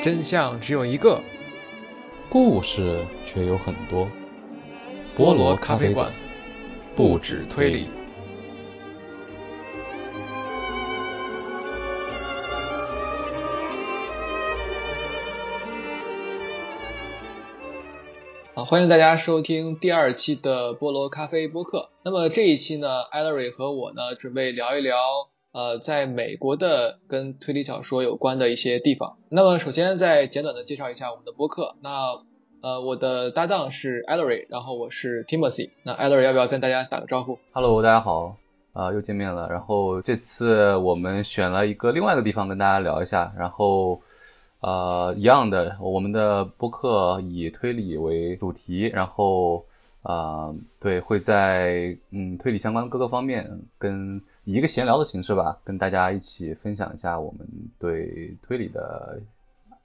真相只有一个，故事却有很多。菠萝咖啡馆，不止推理。好，欢迎大家收听第二期的菠萝咖啡播客。那么这一期呢，艾乐瑞和我呢，准备聊一聊。呃，在美国的跟推理小说有关的一些地方。那么，首先再简短的介绍一下我们的播客。那呃，我的搭档是 Ellery，然后我是 Timothy。那 Ellery 要不要跟大家打个招呼？Hello，大家好，啊，又见面了。然后这次我们选了一个另外一个地方跟大家聊一下。然后呃，一样的，我们的播客以推理为主题。然后啊，对，会在嗯推理相关各个方面跟。以一个闲聊的形式吧，跟大家一起分享一下我们对推理的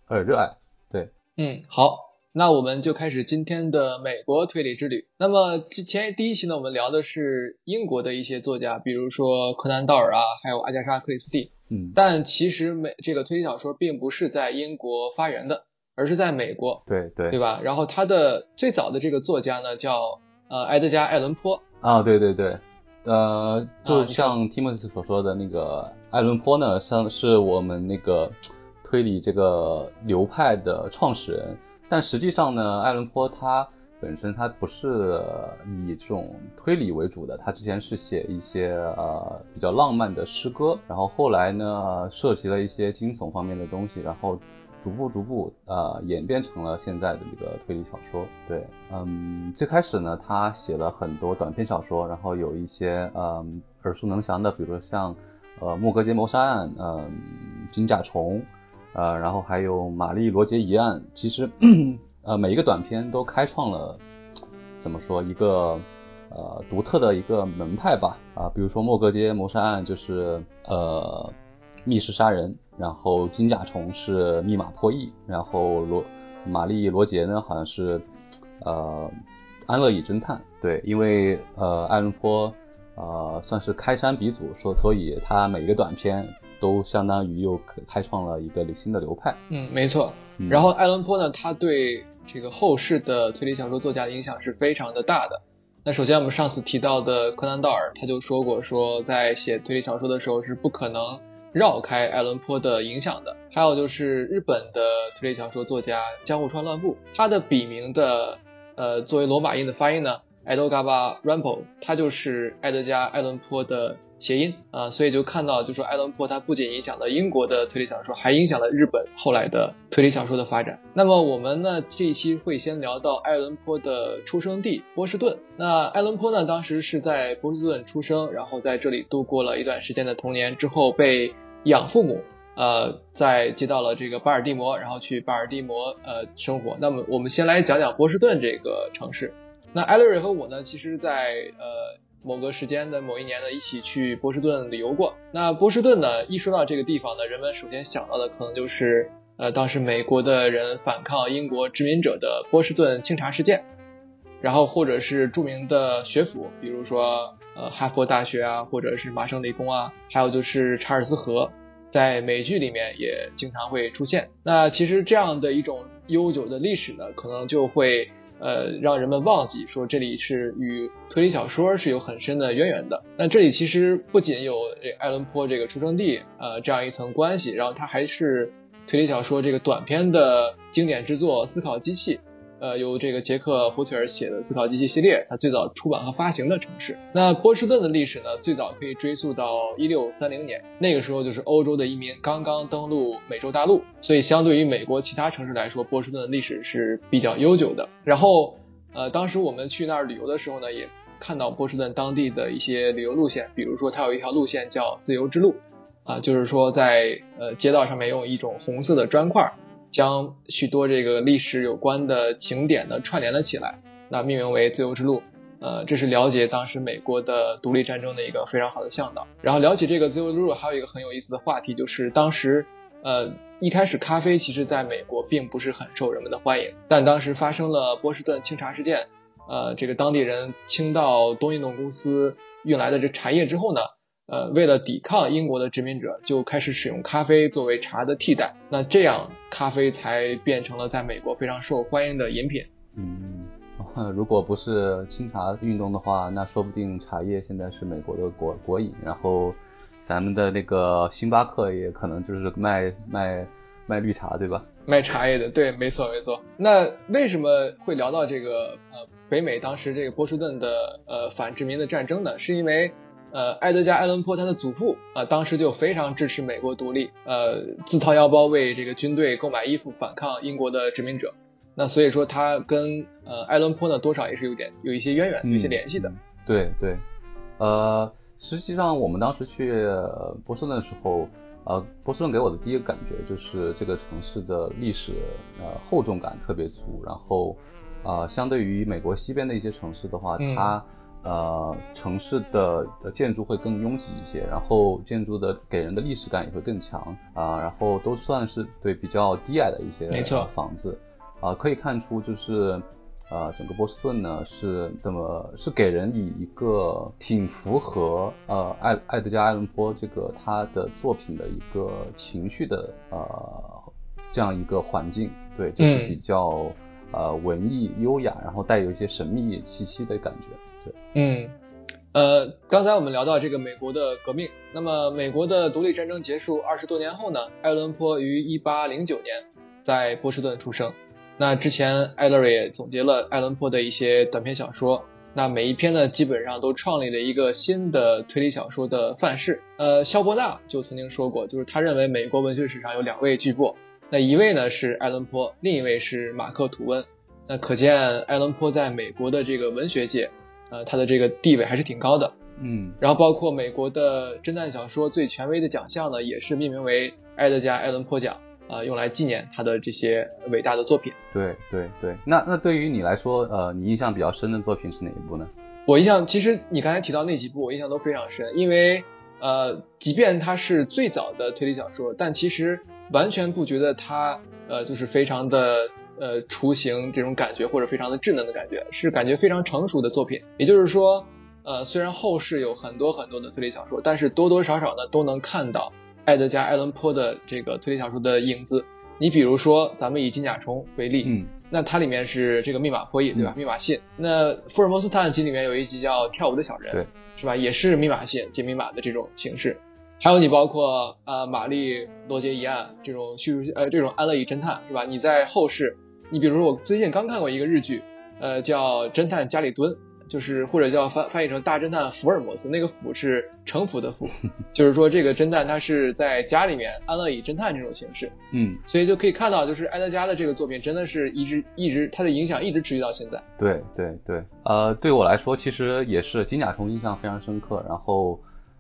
呃热爱。对，嗯，好，那我们就开始今天的美国推理之旅。那么之前第一期呢，我们聊的是英国的一些作家，比如说柯南道尔啊，还有阿加莎克里斯蒂。嗯，但其实美这个推理小说并不是在英国发源的，而是在美国。对对，对吧？然后他的最早的这个作家呢，叫呃埃德加·艾伦坡。啊，对对对。呃，就像 Timothy 所说的那个艾伦坡呢，像是我们那个推理这个流派的创始人。但实际上呢，艾伦坡他本身他不是以这种推理为主的，他之前是写一些呃比较浪漫的诗歌，然后后来呢涉及了一些惊悚方面的东西，然后。逐步逐步，呃，演变成了现在的这个推理小说。对，嗯，最开始呢，他写了很多短篇小说，然后有一些，嗯，耳熟能详的，比如说像，呃，莫格街谋杀案，嗯，金甲虫，呃，然后还有玛丽罗杰疑案。其实，呃，每一个短片都开创了，怎么说一个，呃，独特的一个门派吧。啊，比如说莫格街谋杀案就是，呃，密室杀人。然后金甲虫是密码破译，然后罗玛丽罗杰呢好像是，呃，安乐椅侦探。对，因为呃艾伦坡，呃算是开山鼻祖，说所以他每一个短片都相当于又开创了一个新的流派。嗯，没错。然后艾伦坡呢，他对这个后世的推理小说作家的影响是非常的大的。那首先我们上次提到的柯南道尔，他就说过说在写推理小说的时候是不可能。绕开爱伦坡的影响的，还有就是日本的推理小说作家江户川乱步，他的笔名的呃作为罗马音的发音呢，Edgar Rampo，他就是爱德加·爱伦坡的。谐音啊，所以就看到，就说爱伦坡他不仅影响了英国的推理小说，还影响了日本后来的推理小说的发展。那么我们呢这一期会先聊到爱伦坡的出生地波士顿。那爱伦坡呢当时是在波士顿出生，然后在这里度过了一段时间的童年，之后被养父母呃在接到了这个巴尔的摩，然后去巴尔的摩呃生活。那么我们先来讲讲波士顿这个城市。那艾瑞和我呢，其实在呃。某个时间的某一年呢，一起去波士顿旅游过。那波士顿呢，一说到这个地方呢，人们首先想到的可能就是，呃，当时美国的人反抗英国殖民者的波士顿清查事件，然后或者是著名的学府，比如说呃哈佛大学啊，或者是麻省理工啊，还有就是查尔斯河，在美剧里面也经常会出现。那其实这样的一种悠久的历史呢，可能就会。呃，让人们忘记说这里是与推理小说是有很深的渊源的。那这里其实不仅有这爱伦坡这个出生地，呃，这样一层关系，然后它还是推理小说这个短篇的经典之作《思考机器》。呃，由这个杰克·胡特尔写的《思考机器》系列，它最早出版和发行的城市。那波士顿的历史呢，最早可以追溯到一六三零年，那个时候就是欧洲的移民刚刚登陆美洲大陆，所以相对于美国其他城市来说，波士顿的历史是比较悠久的。然后，呃，当时我们去那儿旅游的时候呢，也看到波士顿当地的一些旅游路线，比如说它有一条路线叫自由之路，啊，就是说在呃街道上面用一种红色的砖块。将许多这个历史有关的景点呢串联了起来，那命名为自由之路。呃，这是了解当时美国的独立战争的一个非常好的向导。然后聊起这个自由之路，还有一个很有意思的话题，就是当时，呃，一开始咖啡其实在美国并不是很受人们的欢迎，但当时发生了波士顿清查事件，呃，这个当地人清到东印度公司运来的这茶叶之后呢。呃，为了抵抗英国的殖民者，就开始使用咖啡作为茶的替代。那这样，咖啡才变成了在美国非常受欢迎的饮品。嗯，如果不是清茶运动的话，那说不定茶叶现在是美国的国国饮。然后，咱们的那个星巴克也可能就是卖卖卖绿茶，对吧？卖茶叶的，对，没错没错。那为什么会聊到这个呃北美当时这个波士顿的呃反殖民的战争呢？是因为。呃，埃德加·艾伦坡他的祖父啊，当时就非常支持美国独立，呃，自掏腰包为这个军队购买衣服，反抗英国的殖民者。那所以说，他跟呃艾伦坡呢，多少也是有点有一些渊源，有一些联系的。对对，呃，实际上我们当时去波士顿的时候，呃，波士顿给我的第一个感觉就是这个城市的历史呃厚重感特别足，然后啊，相对于美国西边的一些城市的话，它。呃，城市的的建筑会更拥挤一些，然后建筑的给人的历史感也会更强啊，然后都算是对比较低矮的一些房子，啊，可以看出就是，呃，整个波士顿呢是怎么是给人以一个挺符合呃艾艾德加艾伦坡这个他的作品的一个情绪的呃这样一个环境，对，就是比较呃文艺优雅，然后带有一些神秘气息的感觉。嗯，呃，刚才我们聊到这个美国的革命，那么美国的独立战争结束二十多年后呢，艾伦坡于一八零九年在波士顿出生。那之前艾勒瑞也总结了艾伦坡的一些短篇小说，那每一篇呢基本上都创立了一个新的推理小说的范式。呃，肖伯纳就曾经说过，就是他认为美国文学史上有两位巨擘，那一位呢是艾伦坡，另一位是马克吐温。那可见艾伦坡在美国的这个文学界。呃，他的这个地位还是挺高的，嗯，然后包括美国的侦探小说最权威的奖项呢，也是命名为埃德加·艾伦坡奖，啊，用来纪念他的这些伟大的作品。对对对，那那对于你来说，呃，你印象比较深的作品是哪一部呢？我印象，其实你刚才提到那几部，我印象都非常深，因为呃，即便它是最早的推理小说，但其实完全不觉得它呃就是非常的。呃，雏形这种感觉或者非常的稚嫩的感觉，是感觉非常成熟的作品。也就是说，呃，虽然后世有很多很多的推理小说，但是多多少少呢都能看到埃德加·艾伦坡的这个推理小说的影子。你比如说，咱们以金甲虫为例，嗯，那它里面是这个密码破译，对吧？密码信。那福尔摩斯探案集里面有一集叫《跳舞的小人》，对，是吧？也是密码信解密码的这种形式。还有你包括呃玛丽罗杰一案这种叙述呃这种安乐椅侦探，是吧？你在后世。你比如说，我最近刚看过一个日剧，呃，叫《侦探加里敦》，就是或者叫翻翻译成《大侦探福尔摩斯》，那个“福”是城府的“福 ”，就是说这个侦探他是在家里面安乐椅侦探这种形式，嗯，所以就可以看到，就是埃德加的这个作品真的是一直一直他的影响一直持续到现在。对对对，呃，对我来说其实也是金甲虫印象非常深刻，然后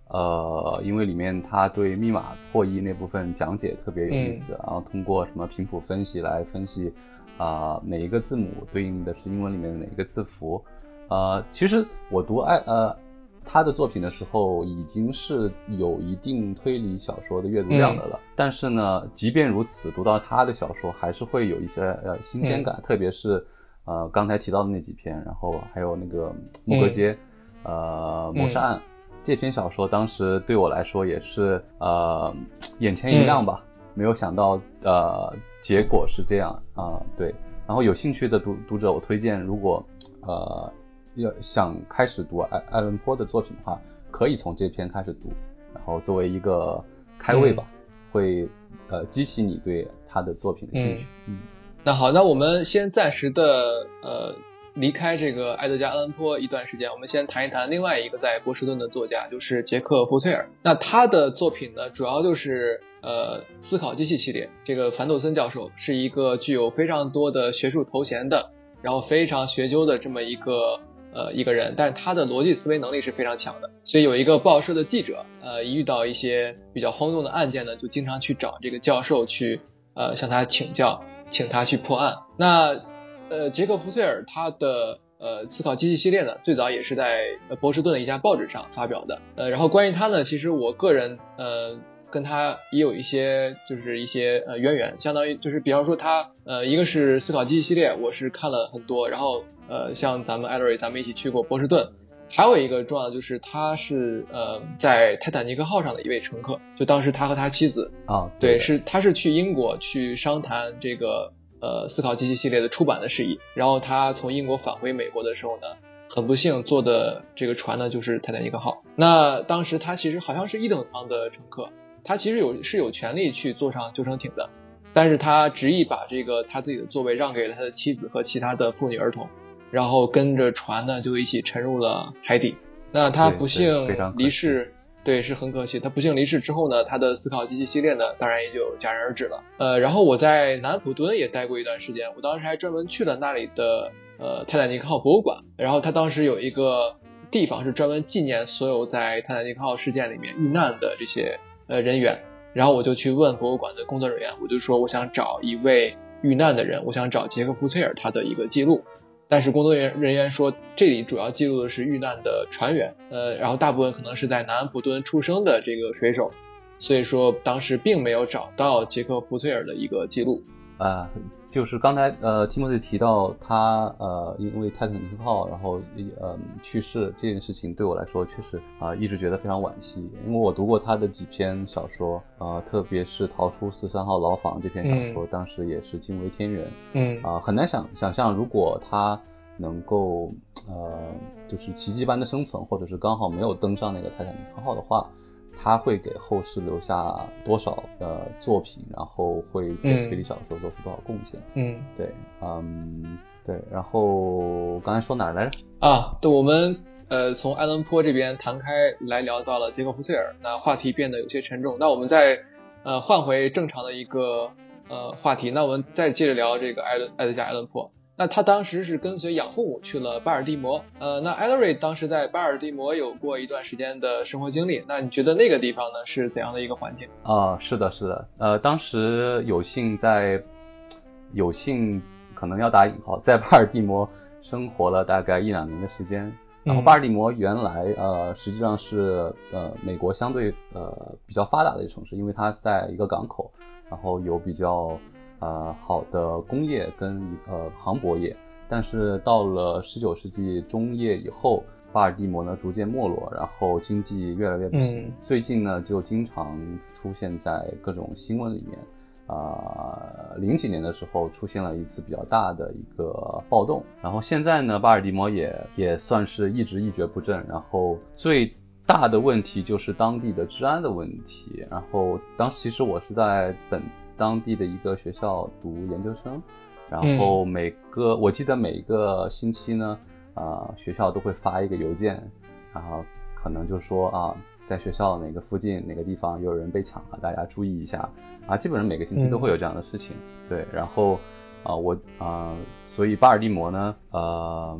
呃，因为里面他对密码破译那部分讲解特别有意思，然后通过什么频谱分析来分析。啊，哪一个字母对应的是英文里面的哪一个字符？呃，其实我读爱呃他的作品的时候，已经是有一定推理小说的阅读量的了。但是呢，即便如此，读到他的小说还是会有一些呃新鲜感，特别是呃刚才提到的那几篇，然后还有那个木格街呃谋杀案这篇小说，当时对我来说也是呃眼前一亮吧。没有想到，呃，结果是这样啊，对。然后有兴趣的读读者，我推荐，如果呃要想开始读艾艾伦坡的作品的话，可以从这篇开始读，然后作为一个开胃吧，会呃激起你对他的作品的兴趣。嗯，那好，那我们先暂时的呃。离开这个埃德加·阿伦坡一段时间，我们先谈一谈另外一个在波士顿的作家，就是杰克·福崔尔。那他的作品呢，主要就是呃思考机器系列。这个凡杜森教授是一个具有非常多的学术头衔的，然后非常学究的这么一个呃一个人，但是他的逻辑思维能力是非常强的。所以有一个报社的记者，呃，一遇到一些比较轰动的案件呢，就经常去找这个教授去呃向他请教，请他去破案。那呃，杰克·福崔尔他的呃思考机器系列呢，最早也是在波士顿的一家报纸上发表的。呃，然后关于他呢，其实我个人呃跟他也有一些就是一些呃渊源，相当于就是比方说他呃一个是思考机器系列，我是看了很多，然后呃像咱们艾瑞咱们一起去过波士顿，还有一个重要的就是他是呃在泰坦尼克号上的一位乘客，就当时他和他妻子。啊，对，是他是去英国去商谈这个呃思考机器系列的出版的事宜，然后他从英国返回美国的时候呢，很不幸坐的这个船呢就是泰坦尼克号。那当时他其实好像是一等舱的乘客，他其实有是有权利去坐上救生艇的，但是他执意把这个他自己的座位让给了他的妻子和其他的妇女儿童。然后跟着船呢，就一起沉入了海底。那他不幸离世，对，是很可惜。他不幸离世之后呢，他的思考机器系列呢，当然也就戛然而止了。呃，然后我在南普敦也待过一段时间，我当时还专门去了那里的呃泰坦尼克号博物馆。然后他当时有一个地方是专门纪念所有在泰坦尼克号事件里面遇难的这些呃人员。然后我就去问博物馆的工作人员，我就说我想找一位遇难的人，我想找杰克·福崔尔他的一个记录。但是工作人员人员说，这里主要记录的是遇难的船员，呃，然后大部分可能是在南安普敦出生的这个水手，所以说当时并没有找到杰克·福崔尔的一个记录。啊，就是刚才呃，提莫西提到他呃，因为泰坦尼克号然后呃去世这件事情，对我来说确实啊，一直觉得非常惋惜，因为我读过他的几篇小说，呃，特别是逃出四三号牢房这篇小说，当时也是惊为天人，嗯。啊，很难想想象如果他能够呃，就是奇迹般的生存，或者是刚好没有登上那个泰坦尼克号的话。他会给后世留下多少的作品，然后会给推理小说做出多少贡献？嗯，对，嗯，对。然后刚才说哪儿来着？啊，对，我们呃从爱伦坡这边谈开来聊到了杰克·福塞尔，那话题变得有些沉重。那我们再呃换回正常的一个呃话题，那我们再接着聊这个艾伦埃德加·艾伦坡。那他当时是跟随养父母去了巴尔的摩，呃，那艾德瑞当时在巴尔的摩有过一段时间的生活经历，那你觉得那个地方呢是怎样的一个环境啊？是的，是的，呃，当时有幸在，有幸可能要打引号，在巴尔的摩生活了大概一两年的时间，然后巴尔的摩原来呃实际上是呃美国相对呃比较发达的一个城市，因为它在一个港口，然后有比较。呃，好的工业跟呃航舶业，但是到了十九世纪中叶以后，巴尔的摩呢逐渐没落，然后经济越来越不行。最近呢，就经常出现在各种新闻里面。啊，零几年的时候出现了一次比较大的一个暴动，然后现在呢，巴尔的摩也也算是一直一蹶不振。然后最大的问题就是当地的治安的问题。然后当时其实我是在本。当地的一个学校读研究生，然后每个我记得每一个星期呢，呃，学校都会发一个邮件，然后可能就说啊，在学校哪个附近哪个地方有人被抢了，大家注意一下啊。基本上每个星期都会有这样的事情，对。然后啊，我啊，所以巴尔的摩呢，呃。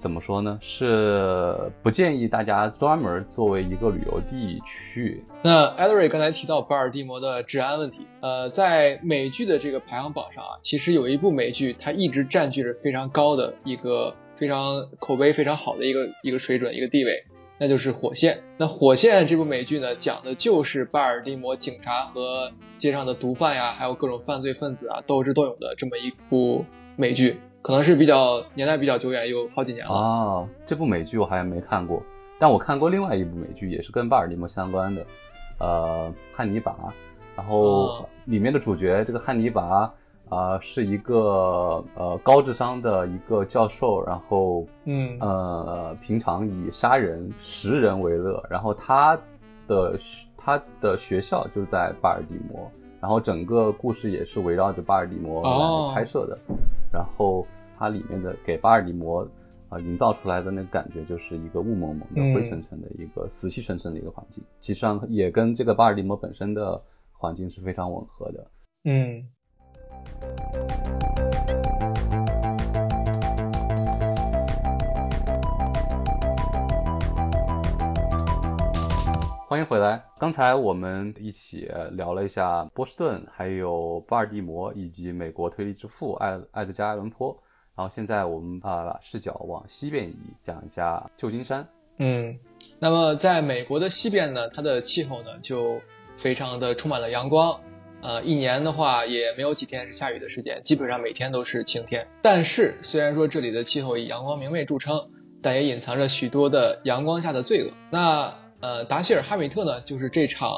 怎么说呢？是不建议大家专门作为一个旅游地去。那艾德瑞刚才提到巴尔的摩的治安问题，呃，在美剧的这个排行榜上啊，其实有一部美剧，它一直占据着非常高的一个非常口碑非常好的一个一个水准一个地位，那就是《火线》。那《火线》这部美剧呢，讲的就是巴尔的摩警察和街上的毒贩呀，还有各种犯罪分子啊斗智斗勇的这么一部美剧。可能是比较年代比较久远，有好几年了啊。这部美剧我好像没看过，但我看过另外一部美剧，也是跟巴尔的摩相关的，呃，汉尼拔。然后里面的主角这个汉尼拔啊，是一个呃高智商的一个教授，然后嗯呃平常以杀人食人为乐，然后他的他的学校就在巴尔的摩。然后整个故事也是围绕着巴尔的摩来拍摄的，然后它里面的给巴尔的摩啊营造出来的那个感觉就是一个雾蒙蒙的、灰沉沉的一个死气沉沉的一个环境，其实上也跟这个巴尔的摩本身的环境是非常吻合的。嗯。欢迎回来。刚才我们一起聊了一下波士顿，还有巴尔的摩，以及美国推理之父艾艾德加·艾伦坡。然后现在我们把视角往西边移，讲一下旧金山。嗯，那么在美国的西边呢，它的气候呢就非常的充满了阳光。呃，一年的话也没有几天是下雨的时间，基本上每天都是晴天。但是虽然说这里的气候以阳光明媚著称。但也隐藏着许多的阳光下的罪恶。那呃，达希尔·哈米特呢，就是这场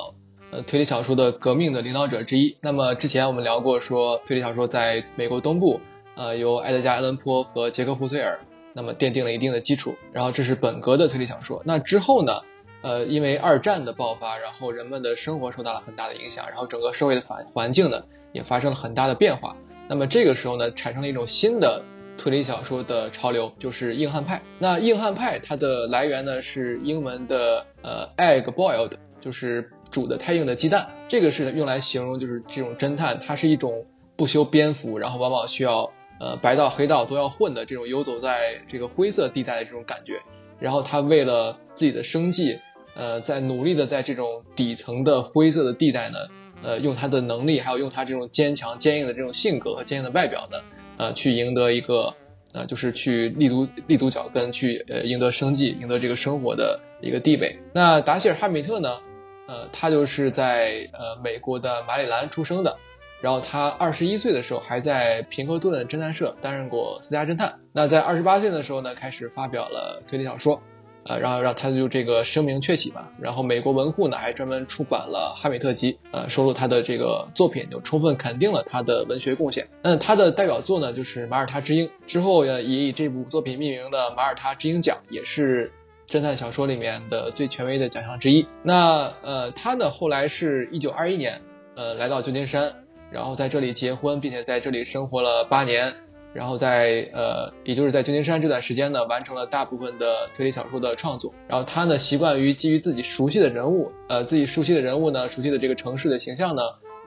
呃推理小说的革命的领导者之一。那么之前我们聊过，说推理小说在美国东部，呃，由埃德加··爱伦坡和杰克·胡崔尔，那么奠定了一定的基础。然后这是本格的推理小说。那之后呢，呃，因为二战的爆发，然后人们的生活受到了很大的影响，然后整个社会的环环境呢也发生了很大的变化。那么这个时候呢，产生了一种新的。推理小说的潮流就是硬汉派。那硬汉派它的来源呢是英文的呃 egg boiled，就是煮的太硬的鸡蛋。这个是用来形容就是这种侦探，他是一种不修边幅，然后往往需要呃白道黑道都要混的这种游走在这个灰色地带的这种感觉。然后他为了自己的生计，呃，在努力的在这种底层的灰色的地带呢，呃，用他的能力，还有用他这种坚强坚硬的这种性格和坚硬的外表呢。呃，去赢得一个，呃，就是去立足立足脚跟，去呃赢得生计，赢得这个生活的一个地位。那达希尔·哈米特呢？呃，他就是在呃美国的马里兰出生的，然后他二十一岁的时候还在平克顿侦探社担任过私家侦探。那在二十八岁的时候呢，开始发表了推理小说。呃，然后让他就这个声名鹊起吧。然后美国文库呢还专门出版了《哈米特集》，呃，收录他的这个作品，就充分肯定了他的文学贡献。那他的代表作呢就是《马耳他之鹰》，之后也以这部作品命名的马耳他之鹰奖，也是侦探小说里面的最权威的奖项之一。那呃，他呢后来是一九二一年，呃，来到旧金山，然后在这里结婚，并且在这里生活了八年。然后在呃，也就是在旧金山这段时间呢，完成了大部分的推理小说的创作。然后他呢，习惯于基于自己熟悉的人物，呃，自己熟悉的人物呢，熟悉的这个城市的形象呢，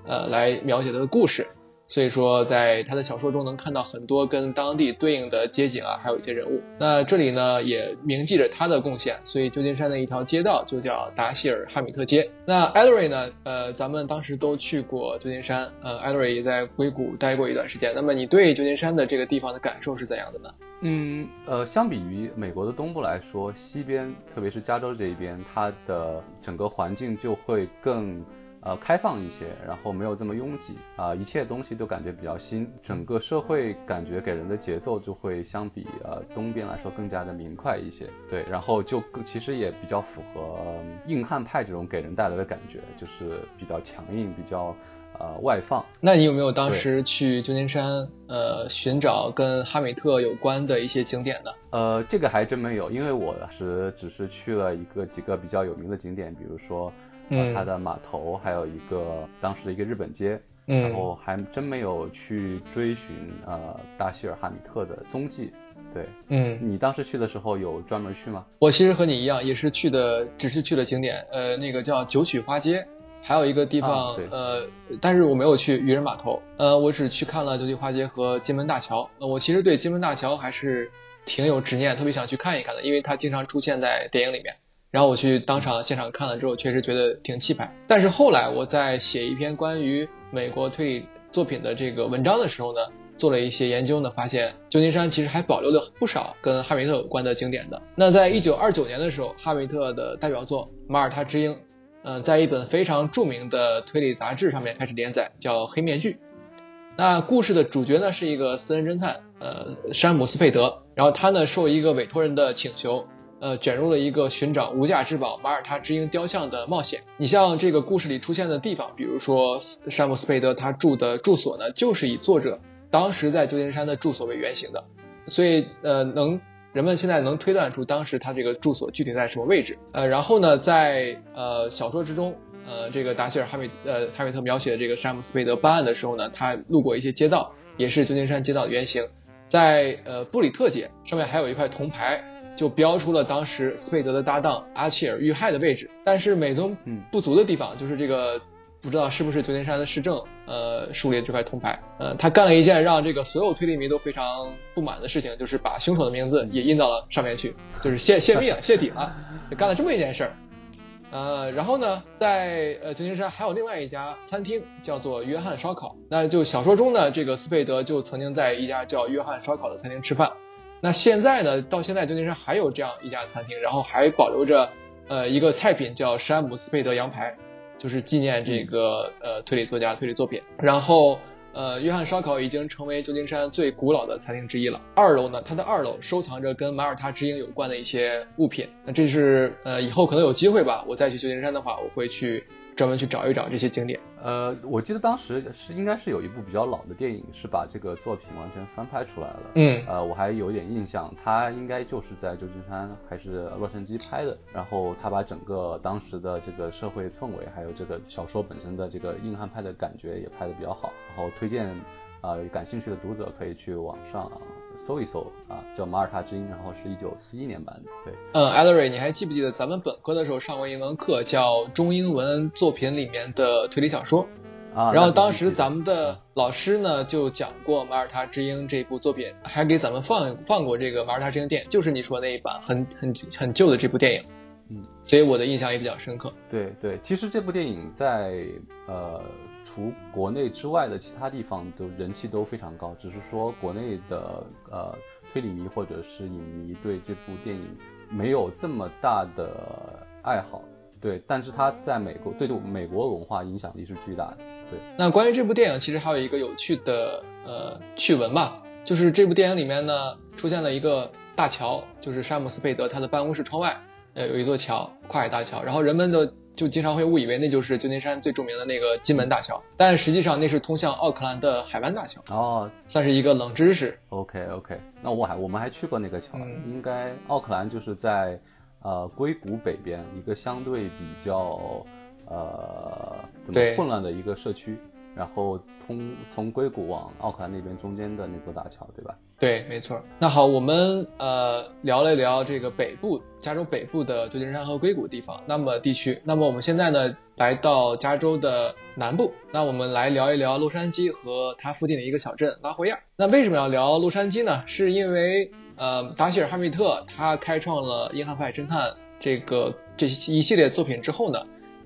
呃，来描写他的故事。所以说，在他的小说中能看到很多跟当地对应的街景啊，还有一些人物。那这里呢，也铭记着他的贡献，所以旧金山的一条街道就叫达希尔哈米特街。那艾德瑞呢，呃，咱们当时都去过旧金山，呃，艾德瑞也在硅谷待过一段时间。那么你对旧金山的这个地方的感受是怎样的呢？嗯，呃，相比于美国的东部来说，西边，特别是加州这一边，它的整个环境就会更。呃，开放一些，然后没有这么拥挤啊，一切东西都感觉比较新，整个社会感觉给人的节奏就会相比呃东边来说更加的明快一些。对，然后就其实也比较符合硬汉派这种给人带来的感觉，就是比较强硬，比较呃外放。那你有没有当时去旧金山呃寻找跟哈米特有关的一些景点呢？呃，这个还真没有，因为我是只是去了一个几个比较有名的景点，比如说。呃，它的码头还有一个当时的一个日本街，然后还真没有去追寻呃大希尔哈米特的踪迹。对，嗯，你当时去的时候有专门去吗？我其实和你一样，也是去的，只是去了景点，呃，那个叫九曲花街，还有一个地方，呃，但是我没有去渔人码头，呃，我只去看了九曲花街和金门大桥。呃，我其实对金门大桥还是挺有执念，特别想去看一看的，因为它经常出现在电影里面。然后我去当场现场看了之后，确实觉得挺气派。但是后来我在写一篇关于美国推理作品的这个文章的时候呢，做了一些研究呢，发现旧金山其实还保留了不少跟哈维特有关的景点的。那在一九二九年的时候，哈维特的代表作《马耳他之鹰》，嗯，在一本非常著名的推理杂志上面开始连载，叫《黑面具》。那故事的主角呢是一个私人侦探，呃，山姆斯佩德。然后他呢受一个委托人的请求。呃，卷入了一个寻找无价之宝马耳他之鹰雕像的冒险。你像这个故事里出现的地方，比如说山姆斯佩德他住的住所呢，就是以作者当时在旧金山的住所为原型的，所以呃，能人们现在能推断出当时他这个住所具体在什么位置。呃，然后呢，在呃小说之中，呃，这个达希尔哈米呃哈米特描写的这个山姆斯佩德办案的时候呢，他路过一些街道，也是旧金山街道的原型，在呃布里特街上面还有一块铜牌。就标出了当时斯佩德的搭档阿切尔遇害的位置，但是美中不足的地方就是这个不知道是不是旧金山的市政呃树立这块铜牌，呃，他干了一件让这个所有推理迷都非常不满的事情，就是把凶手的名字也印到了上面去，就是泄泄密了、泄底了，干了这么一件事儿。呃，然后呢，在呃旧金山还有另外一家餐厅叫做约翰烧烤，那就小说中呢，这个斯佩德就曾经在一家叫约翰烧烤的餐厅吃饭。那现在呢？到现在旧金山还有这样一家餐厅，然后还保留着呃一个菜品叫山姆斯佩德羊排，就是纪念这个呃推理作家推理作品。然后呃，约翰烧烤已经成为旧金山最古老的餐厅之一了。二楼呢，它的二楼收藏着跟马耳他之鹰有关的一些物品。那这是呃，以后可能有机会吧，我再去旧金山的话，我会去。专门去找一找这些景点。呃，我记得当时是应该是有一部比较老的电影，是把这个作品完全翻拍出来了。嗯，呃，我还有点印象，他应该就是在旧金山还是洛杉矶拍的。然后他把整个当时的这个社会氛围，还有这个小说本身的这个硬汉派的感觉也拍得比较好。然后推荐。啊，感兴趣的读者可以去网上搜一搜啊，叫《马耳他之音》，然后是一九四一年版的。对，嗯 e l e r y 你还记不记得咱们本科的时候上过一门课，叫中英文作品里面的推理小说？啊，然后当时咱们的老师呢就讲过《马耳他之鹰》这部作品，还给咱们放放过这个《马耳他之鹰》电影，就是你说那一版很很很旧的这部电影。嗯，所以我的印象也比较深刻。对对，其实这部电影在呃。除国内之外的其他地方都人气都非常高，只是说国内的呃推理迷或者是影迷对这部电影没有这么大的爱好，对，但是它在美国对对美国文化影响力是巨大的，对。那关于这部电影，其实还有一个有趣的呃趣闻吧，就是这部电影里面呢出现了一个大桥，就是詹姆斯贝德他的办公室窗外呃有一座桥，跨海大桥，然后人们的。就经常会误以为那就是旧金山最著名的那个金门大桥，但实际上那是通向奥克兰的海湾大桥哦，算是一个冷知识。OK OK，那我还我们还去过那个桥，应该奥克兰就是在呃硅谷北边一个相对比较呃怎么混乱的一个社区。然后通从硅谷往奥克兰那边中间的那座大桥，对吧？对，没错。那好，我们呃聊了聊这个北部加州北部的旧金山和硅谷地方，那么地区。那么我们现在呢来到加州的南部，那我们来聊一聊洛杉矶和它附近的一个小镇拉霍亚。那为什么要聊洛杉矶呢？是因为呃达希尔哈密特他开创了硬汉派侦探这个这一系列作品之后呢？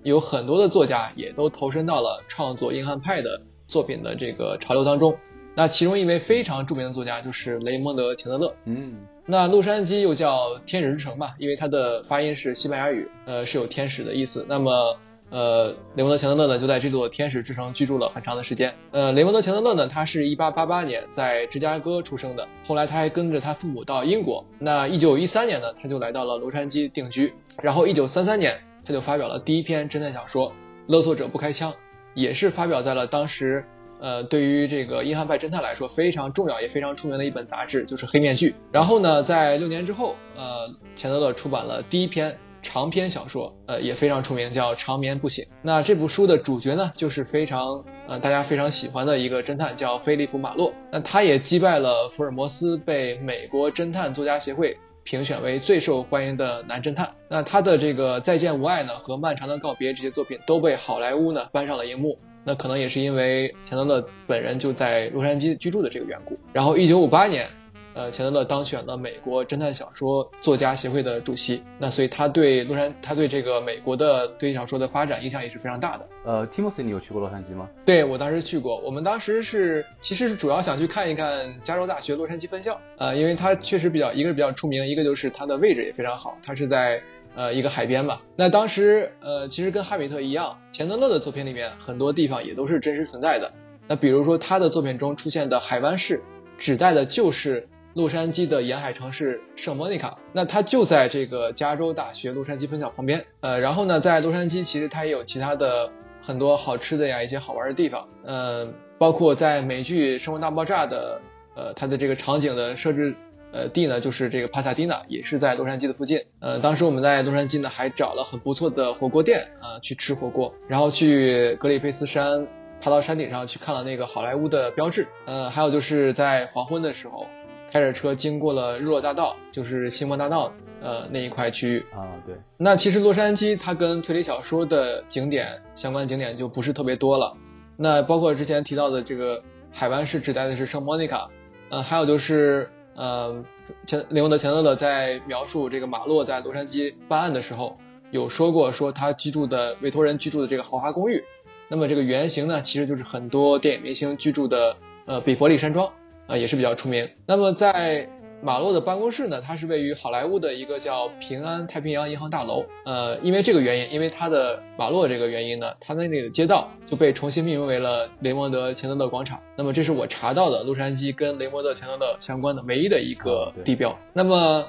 有很多的作家也都投身到了创作硬汉派的作品的这个潮流当中。那其中一位非常著名的作家就是雷蒙德·钱德勒。嗯，那洛杉矶又叫天使之城吧，因为它的发音是西班牙语，呃，是有天使的意思。那么，呃，雷蒙德·钱德勒呢，就在这座天使之城居住了很长的时间。呃，雷蒙德·钱德勒呢，他是一八八八年在芝加哥出生的，后来他还跟着他父母到英国。那一九一三年呢，他就来到了洛杉矶定居，然后一九三三年。他就发表了第一篇侦探小说《勒索者不开枪》，也是发表在了当时，呃，对于这个硬汉派侦探来说非常重要也非常出名的一本杂志，就是《黑面具》。然后呢，在六年之后，呃，钱德勒出版了第一篇长篇小说，呃，也非常出名，叫《长眠不醒》。那这部书的主角呢，就是非常呃大家非常喜欢的一个侦探，叫菲利普·马洛。那他也击败了福尔摩斯，被美国侦探作家协会。评选为最受欢迎的男侦探。那他的这个《再见无爱》呢和《漫长的告别》这些作品都被好莱坞呢搬上了荧幕。那可能也是因为钱德勒本人就在洛杉矶居住的这个缘故。然后，一九五八年。呃，钱德勒当选了美国侦探小说作家协会的主席，那所以他对洛杉，他对这个美国的推理小说的发展影响也是非常大的。呃，Timothy，你有去过洛杉矶吗？对我当时去过，我们当时是其实是主要想去看一看加州大学洛杉矶分校，呃，因为它确实比较一个是比较出名，一个就是它的位置也非常好，它是在呃一个海边嘛。那当时呃其实跟哈比特一样，钱德勒的作品里面很多地方也都是真实存在的。那比如说他的作品中出现的海湾市，指代的就是。洛杉矶的沿海城市圣莫妮卡，那它就在这个加州大学洛杉矶分校旁边。呃，然后呢，在洛杉矶其实它也有其他的很多好吃的呀，一些好玩的地方。呃，包括在美剧《生活大爆炸》的呃它的这个场景的设置呃地呢，就是这个帕萨迪纳，也是在洛杉矶的附近。呃，当时我们在洛杉矶呢还找了很不错的火锅店啊去吃火锅，然后去格里菲斯山爬到山顶上去看了那个好莱坞的标志。呃，还有就是在黄昏的时候。开着车经过了日落大道，就是星光大道，呃那一块区域啊。对，那其实洛杉矶它跟推理小说的景点相关景点就不是特别多了。那包括之前提到的这个海湾市指代的是圣莫妮卡，呃，还有就是呃前雷蒙德钱德勒在描述这个马洛在洛杉矶办案的时候有说过，说他居住的委托人居住的这个豪华公寓，那么这个原型呢其实就是很多电影明星居住的呃比佛利山庄。啊，也是比较出名。那么在马洛的办公室呢，它是位于好莱坞的一个叫平安太平洋银行大楼。呃，因为这个原因，因为它的马洛这个原因呢，它那里的街道就被重新命名为了雷蒙德钱德勒广场。那么这是我查到的洛杉矶跟雷蒙德钱德勒相关的唯一的一个地标。那么，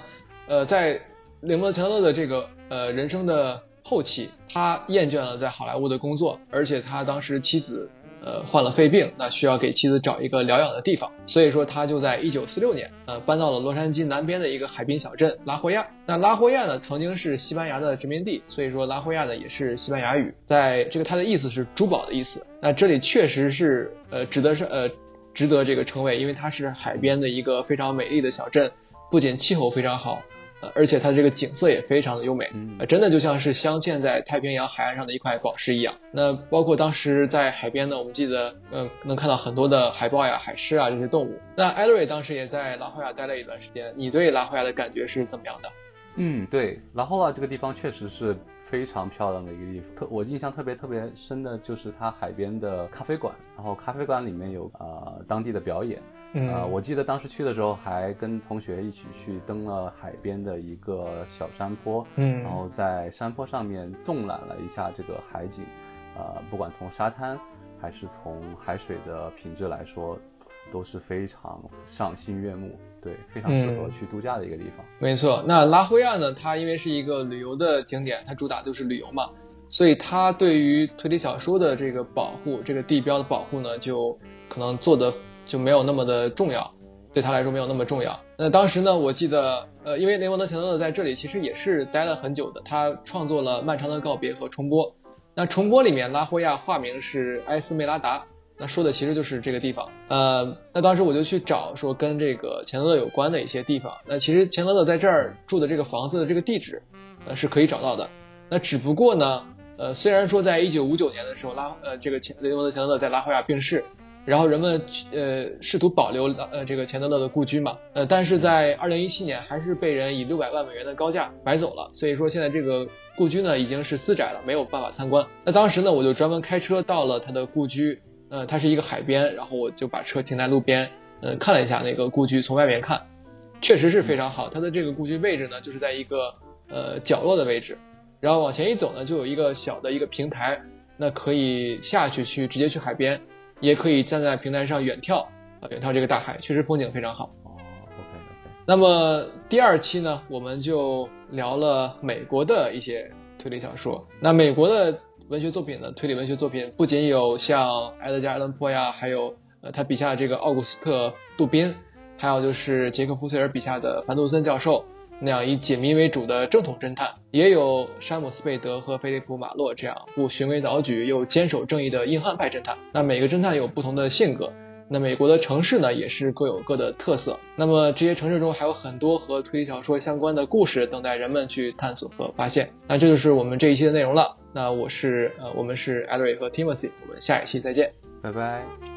呃，在雷蒙德钱德勒的这个呃人生的后期，他厌倦了在好莱坞的工作，而且他当时妻子。呃，患了肺病，那需要给妻子找一个疗养的地方，所以说他就在一九四六年，呃，搬到了洛杉矶南边的一个海滨小镇拉霍亚。那拉霍亚呢，曾经是西班牙的殖民地，所以说拉霍亚呢也是西班牙语，在这个它的意思是珠宝的意思。那这里确实是，呃，值得是呃，值得这个称谓，因为它是海边的一个非常美丽的小镇，不仅气候非常好。呃，而且它这个景色也非常的优美，呃，真的就像是镶嵌在太平洋海岸上的一块宝石一样。那包括当时在海边呢，我们记得，嗯，能看到很多的海豹呀、海狮啊这些动物。那艾瑞当时也在拉霍亚待了一段时间，你对拉霍亚的感觉是怎么样的？嗯，对，拉霍亚这个地方确实是非常漂亮的一个地方。特我印象特别特别深的就是它海边的咖啡馆，然后咖啡馆里面有呃当地的表演。呃，我记得当时去的时候还跟同学一起去登了海边的一个小山坡，嗯，然后在山坡上面纵览了一下这个海景，呃，不管从沙滩还是从海水的品质来说，都是非常赏心悦目，对，非常适合去度假的一个地方。没错，那拉霍亚呢，它因为是一个旅游的景点，它主打就是旅游嘛，所以它对于推理小说的这个保护，这个地标的保护呢，就可能做的。就没有那么的重要，对他来说没有那么重要。那当时呢，我记得，呃，因为雷蒙德·钱德勒在这里其实也是待了很久的，他创作了《漫长的告别》和《重播》。那《重播》里面拉霍亚化名是埃斯梅拉达，那说的其实就是这个地方。呃，那当时我就去找说跟这个钱德勒有关的一些地方。那其实钱德勒在这儿住的这个房子的这个地址，呃，是可以找到的。那只不过呢，呃，虽然说在1959年的时候拉，呃，这个钱雷蒙德·钱德勒在拉霍亚病逝。然后人们呃试图保留呃这个钱德勒的故居嘛，呃但是在二零一七年还是被人以六百万美元的高价买走了，所以说现在这个故居呢已经是私宅了，没有办法参观。那当时呢我就专门开车到了他的故居，呃它是一个海边，然后我就把车停在路边，嗯看了一下那个故居，从外面看，确实是非常好。它的这个故居位置呢就是在一个呃角落的位置，然后往前一走呢就有一个小的一个平台，那可以下去去直接去海边。也可以站在平台上远眺啊，远眺这个大海，确实风景非常好。哦，OK OK。那么第二期呢，我们就聊了美国的一些推理小说。那美国的文学作品呢，推理文学作品不仅有像埃德加··艾伦·坡呀，还有呃他笔下的这个奥古斯特·杜宾，还有就是杰克·福塞尔笔下的凡杜森教授。那样以解谜为主的正统侦探，也有山姆·斯贝德和菲利普·马洛这样不循规蹈矩又坚守正义的硬汉派侦探。那每个侦探有不同的性格。那美国的城市呢，也是各有各的特色。那么这些城市中还有很多和推理小说相关的故事等待人们去探索和发现。那这就是我们这一期的内容了。那我是呃，我们是艾瑞和 Timothy，我们下一期再见，拜拜。